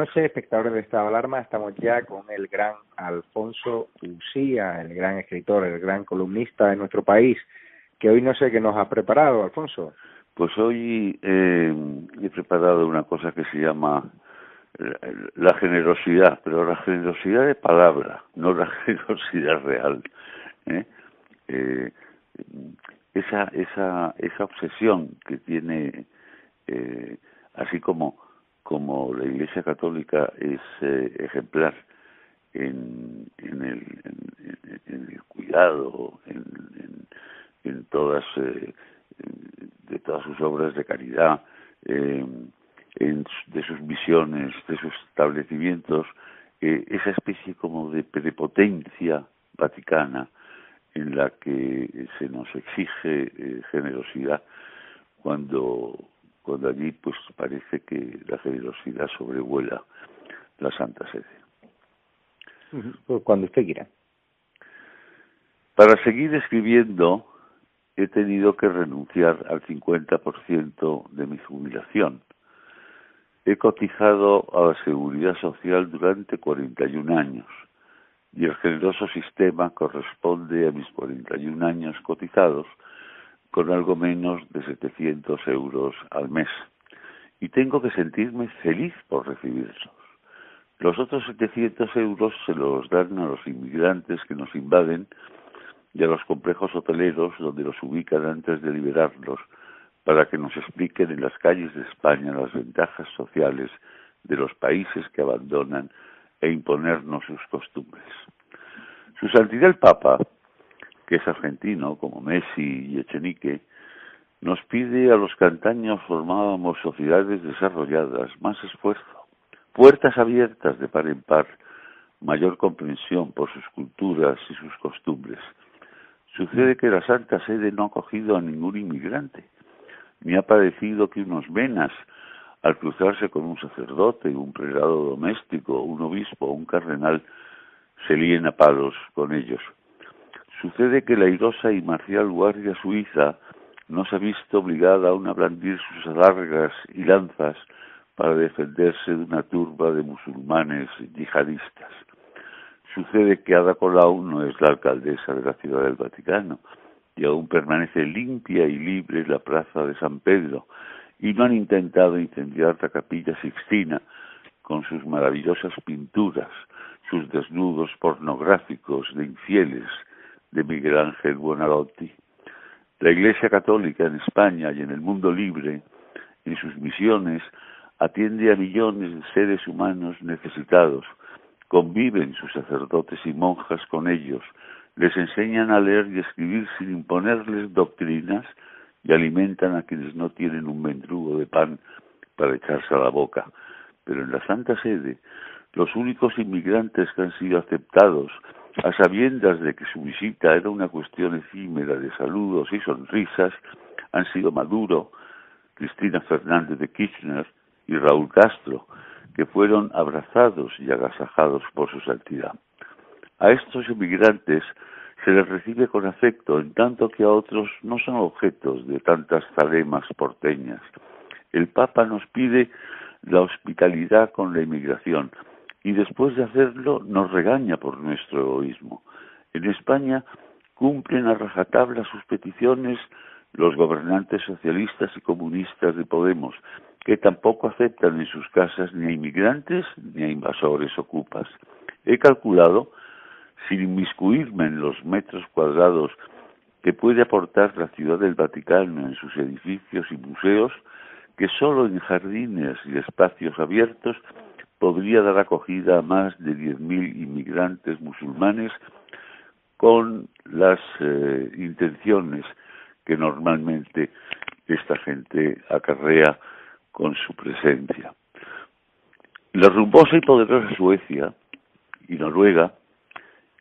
Noches, espectadores de Estado de Alarma. Estamos ya con el gran Alfonso Usía, el gran escritor, el gran columnista de nuestro país, que hoy no sé qué nos ha preparado, Alfonso. Pues hoy eh, he preparado una cosa que se llama la generosidad, pero la generosidad de palabra, no la generosidad real. ¿eh? Eh, esa, esa, esa obsesión que tiene, eh, así como, como la Iglesia Católica es eh, ejemplar en, en, el, en, el cuidado, en, en, todas, eh, de todas sus obras de caridad, eh, en, de sus misiones, de sus establecimientos, eh, esa especie como de prepotencia vaticana en la que se nos exige eh, generosidad cuando cuando allí pues parece que la generosidad sobrevuela la Santa Sede. Pues cuando usted quiera. Para seguir escribiendo he tenido que renunciar al 50% de mi jubilación He cotizado a la seguridad social durante 41 años y el generoso sistema corresponde a mis 41 años cotizados con algo menos de 700 euros al mes. Y tengo que sentirme feliz por recibirlos. Los otros 700 euros se los dan a los inmigrantes que nos invaden y a los complejos hoteleros donde los ubican antes de liberarlos para que nos expliquen en las calles de España las ventajas sociales de los países que abandonan e imponernos sus costumbres. Su Santidad el Papa, que es argentino como Messi y Echenique, nos pide a los que antaño formábamos sociedades desarrolladas más esfuerzo, puertas abiertas de par en par, mayor comprensión por sus culturas y sus costumbres. Sucede que la Santa Sede no ha acogido a ningún inmigrante, me ha parecido que unos venas, al cruzarse con un sacerdote, un prelado doméstico, un obispo o un cardenal, se líen a palos con ellos. Sucede que la airosa y marcial guardia suiza no se ha visto obligada aún a blandir sus alargas y lanzas para defenderse de una turba de musulmanes yihadistas. Sucede que Ada Colau no es la alcaldesa de la Ciudad del Vaticano, y aún permanece limpia y libre la plaza de San Pedro, y no han intentado incendiar la capilla Sixtina con sus maravillosas pinturas, sus desnudos pornográficos de infieles de Miguel Ángel Buonarroti. La Iglesia Católica en España y en el mundo libre, en sus misiones, atiende a millones de seres humanos necesitados, conviven sus sacerdotes y monjas con ellos, les enseñan a leer y escribir sin imponerles doctrinas y alimentan a quienes no tienen un mendrugo de pan para echarse a la boca. Pero en la Santa Sede, los únicos inmigrantes que han sido aceptados, a sabiendas de que su visita era una cuestión efímera de saludos y sonrisas, han sido Maduro, Cristina Fernández de Kirchner y Raúl Castro, que fueron abrazados y agasajados por su santidad. A estos inmigrantes se les recibe con afecto, en tanto que a otros no son objetos de tantas zalemas porteñas. El Papa nos pide la hospitalidad con la inmigración y después de hacerlo nos regaña por nuestro egoísmo. En España cumplen a rajatabla sus peticiones los gobernantes socialistas y comunistas de Podemos, que tampoco aceptan en sus casas ni a inmigrantes ni a invasores ocupas. He calculado sin inmiscuirme en los metros cuadrados que puede aportar la ciudad del Vaticano en sus edificios y museos, que solo en jardines y espacios abiertos podría dar acogida a más de 10.000 inmigrantes musulmanes con las eh, intenciones que normalmente esta gente acarrea con su presencia. La rumbosa y poderosa Suecia y Noruega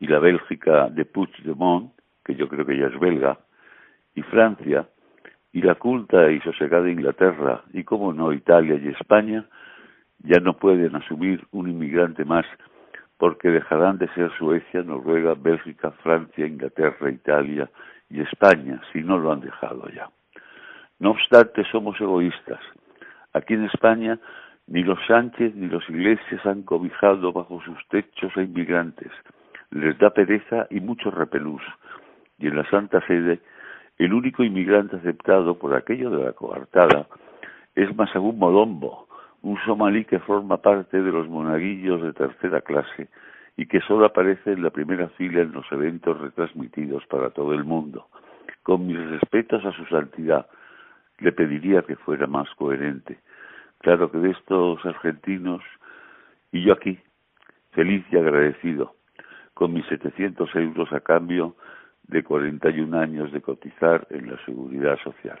y la Bélgica de Puigdemont, que yo creo que ya es belga, y Francia, y la culta y sosegada Inglaterra, y como no Italia y España, ya no pueden asumir un inmigrante más porque dejarán de ser Suecia, Noruega, Bélgica, Francia, Inglaterra, Italia y España, si no lo han dejado ya. No obstante, somos egoístas. Aquí en España Ni los Sánchez ni los Iglesias han cobijado bajo sus techos a inmigrantes. Les da pereza y mucho repelús. Y en la Santa Sede, el único inmigrante aceptado por aquello de la coartada es Masagún Modombo, un somalí que forma parte de los monaguillos de tercera clase y que solo aparece en la primera fila en los eventos retransmitidos para todo el mundo. Con mis respetos a su santidad, le pediría que fuera más coherente. Claro que de estos argentinos, y yo aquí, feliz y agradecido, con mis 700 euros a cambio de 41 años de cotizar en la seguridad social.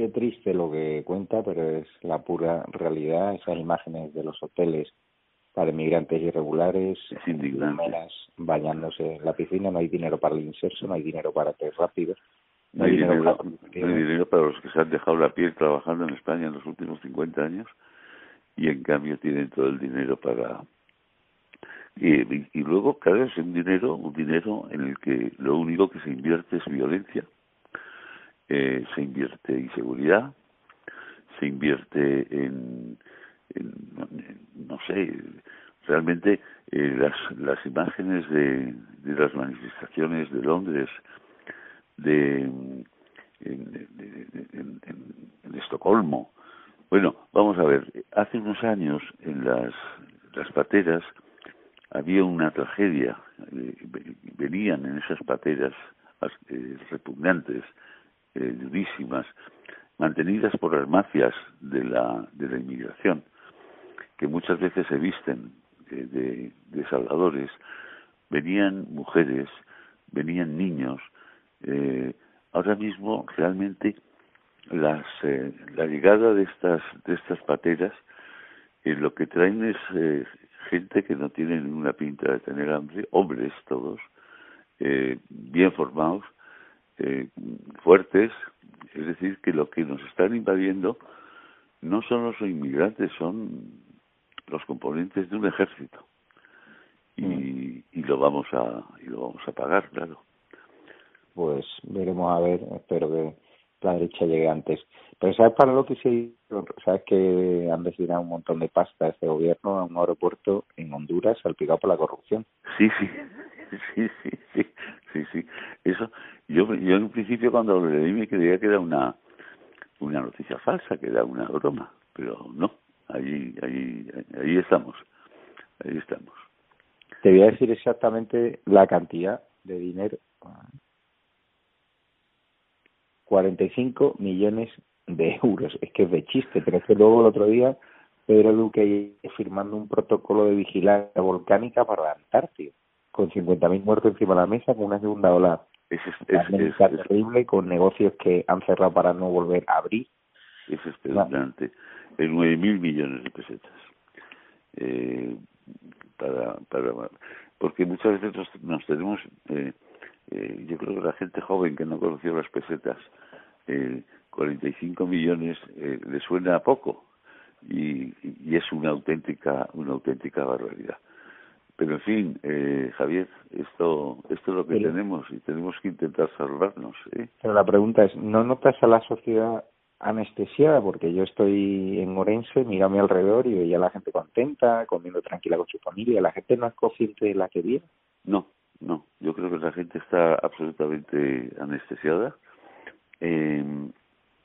Qué triste lo que cuenta, pero es la pura realidad. Esas imágenes de los hoteles para inmigrantes irregulares, bañándose en la piscina, no hay dinero para el inserso, no hay dinero para test rápido. No, hay, dinero, para, no hay dinero para los que se han dejado la piel trabajando en España en los últimos 50 años y en cambio tienen todo el dinero para y, y, luego claro es un dinero un dinero en el que lo único que se invierte es violencia eh, se invierte inseguridad se invierte en no sé, realmente eh, las, las imágenes de, de las manifestaciones de Londres, de, en, en, en, Estocolmo. Bueno, vamos a ver, hace unos años en las, las pateras había una tragedia, eh, venían en esas pateras eh, repugnantes, durísimas, mantenidas por las mafias de la, de la inmigración que muchas veces se visten de, de, salvadores, venían mujeres, venían niños. Eh, ahora mismo realmente las, eh, la llegada de estas, de estas pateras eh, lo que traen es eh, gente que no tiene ninguna pinta de tener hambre, hombres todos, eh, bien formados, eh, fuertes, es decir, que lo que nos están invadiendo no son los inmigrantes, son los componentes de un ejército. Y, mm. y lo vamos a y lo vamos a pagar claro. Pues veremos a ver espero que la derecha llegue antes. Pero sabes para lo que sí sabes que han destinado un montón de pasta a este gobierno a un aeropuerto en Honduras salpicado por la corrupción sí sí sí sí sí sí sí eso yo yo en un principio cuando lo leí me creía que era una una noticia falsa que era una broma pero no ahí, ahí, ahí estamos, ahí estamos. Te voy a decir exactamente la cantidad de dinero. 45 millones de euros. Es que es de chiste, pero es que luego el otro día Pedro Duque firmando un protocolo de vigilancia volcánica para la Antártida, con 50.000 muertos encima de la mesa, con una segunda ola es, es, terrible, con negocios que han cerrado para no volver a abrir. Es espeluznante en nueve mil millones de pesetas. Eh, para, para, porque muchas veces nos, tenemos, eh, eh, yo creo que la gente joven que no conoció las pesetas, eh, 45 millones eh, le suena a poco y, y es una auténtica, una auténtica barbaridad. Pero en fin, eh, Javier, esto, esto es lo que tenemos y tenemos que intentar salvarnos. ¿eh? Pero la pregunta es, ¿no notas a la sociedad anestesiada porque yo estoy en Orense, miro a mi alrededor y veía a la gente contenta, comiendo tranquila con su familia. ¿La gente no es consciente de la que viene? No, no. Yo creo que la gente está absolutamente anestesiada. Eh,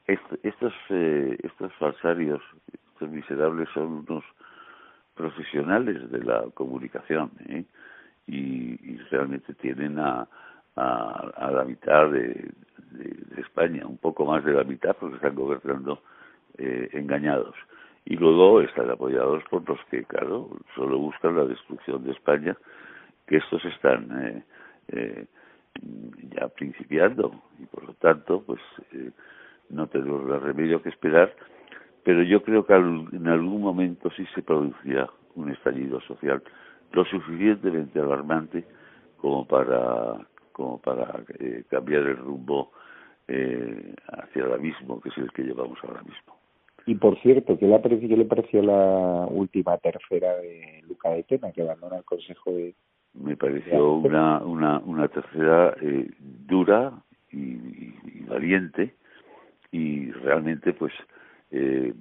estos, eh, estos falsarios, estos miserables son unos profesionales de la comunicación ¿eh? y, realmente tienen a, a, a la mitad de, de, España, un poco más de la mitad porque están gobernando eh, engañados. Y luego están apoyados por los que, claro, solo buscan la destrucción de España, que estos están eh, eh, ya principiando y por lo tanto, pues eh, no tenemos más remedio que esperar. Pero yo creo que en algún momento sí se producirá un estallido social lo suficientemente alarmante como para como para eh, cambiar el rumbo eh, hacia el abismo, que es el que llevamos ahora mismo. Y por cierto, ¿qué le, pareció, qué le pareció la última tercera de Luca de Tena, que abandona el Consejo de... Me pareció una, una, una tercera eh, dura y, y, valiente y realmente pues eh,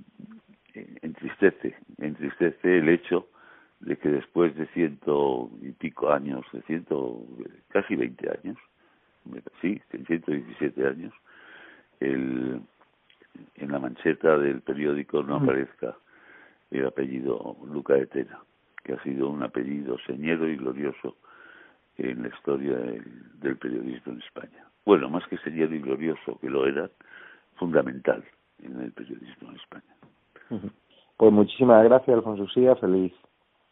entristece, entristece el hecho de que después de ciento y pico años, de ciento, casi veinte años, sí, ciento diecisiete años, el, en la mancheta del periódico no aparezca el apellido Luca Etena, que ha sido un apellido señero y glorioso en la historia del, periodismo en España. Bueno, más que señero y glorioso, que lo era, fundamental en el periodismo en España. Pues muchísimas gracias, Alfonso Sía. Feliz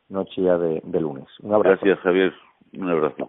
noche ya de, de lunes. Un abrazo. Gracias, Javier. Un abrazo.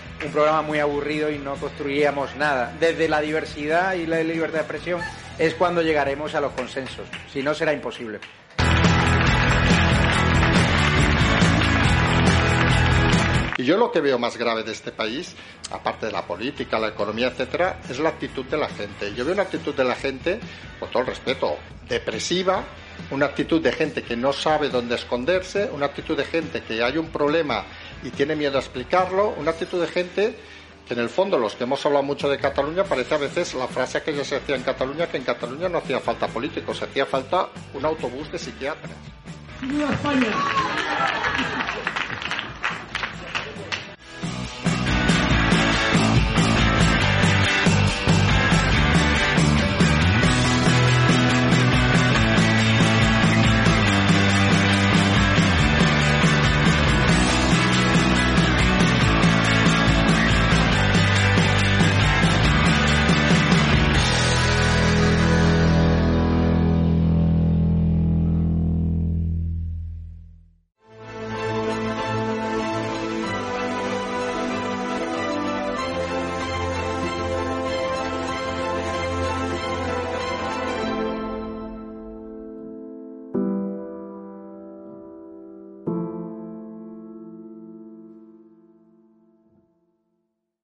un programa muy aburrido y no construiríamos nada. Desde la diversidad y la libertad de expresión es cuando llegaremos a los consensos, si no será imposible. Y yo lo que veo más grave de este país, aparte de la política, la economía, etcétera, es la actitud de la gente. Yo veo una actitud de la gente, con todo el respeto, depresiva, una actitud de gente que no sabe dónde esconderse, una actitud de gente que hay un problema y tiene miedo a explicarlo, una actitud de gente que en el fondo los que hemos hablado mucho de Cataluña parece a veces la frase que ya se hacía en Cataluña que en Cataluña no hacía falta políticos, hacía falta un autobús de psiquiatras. España!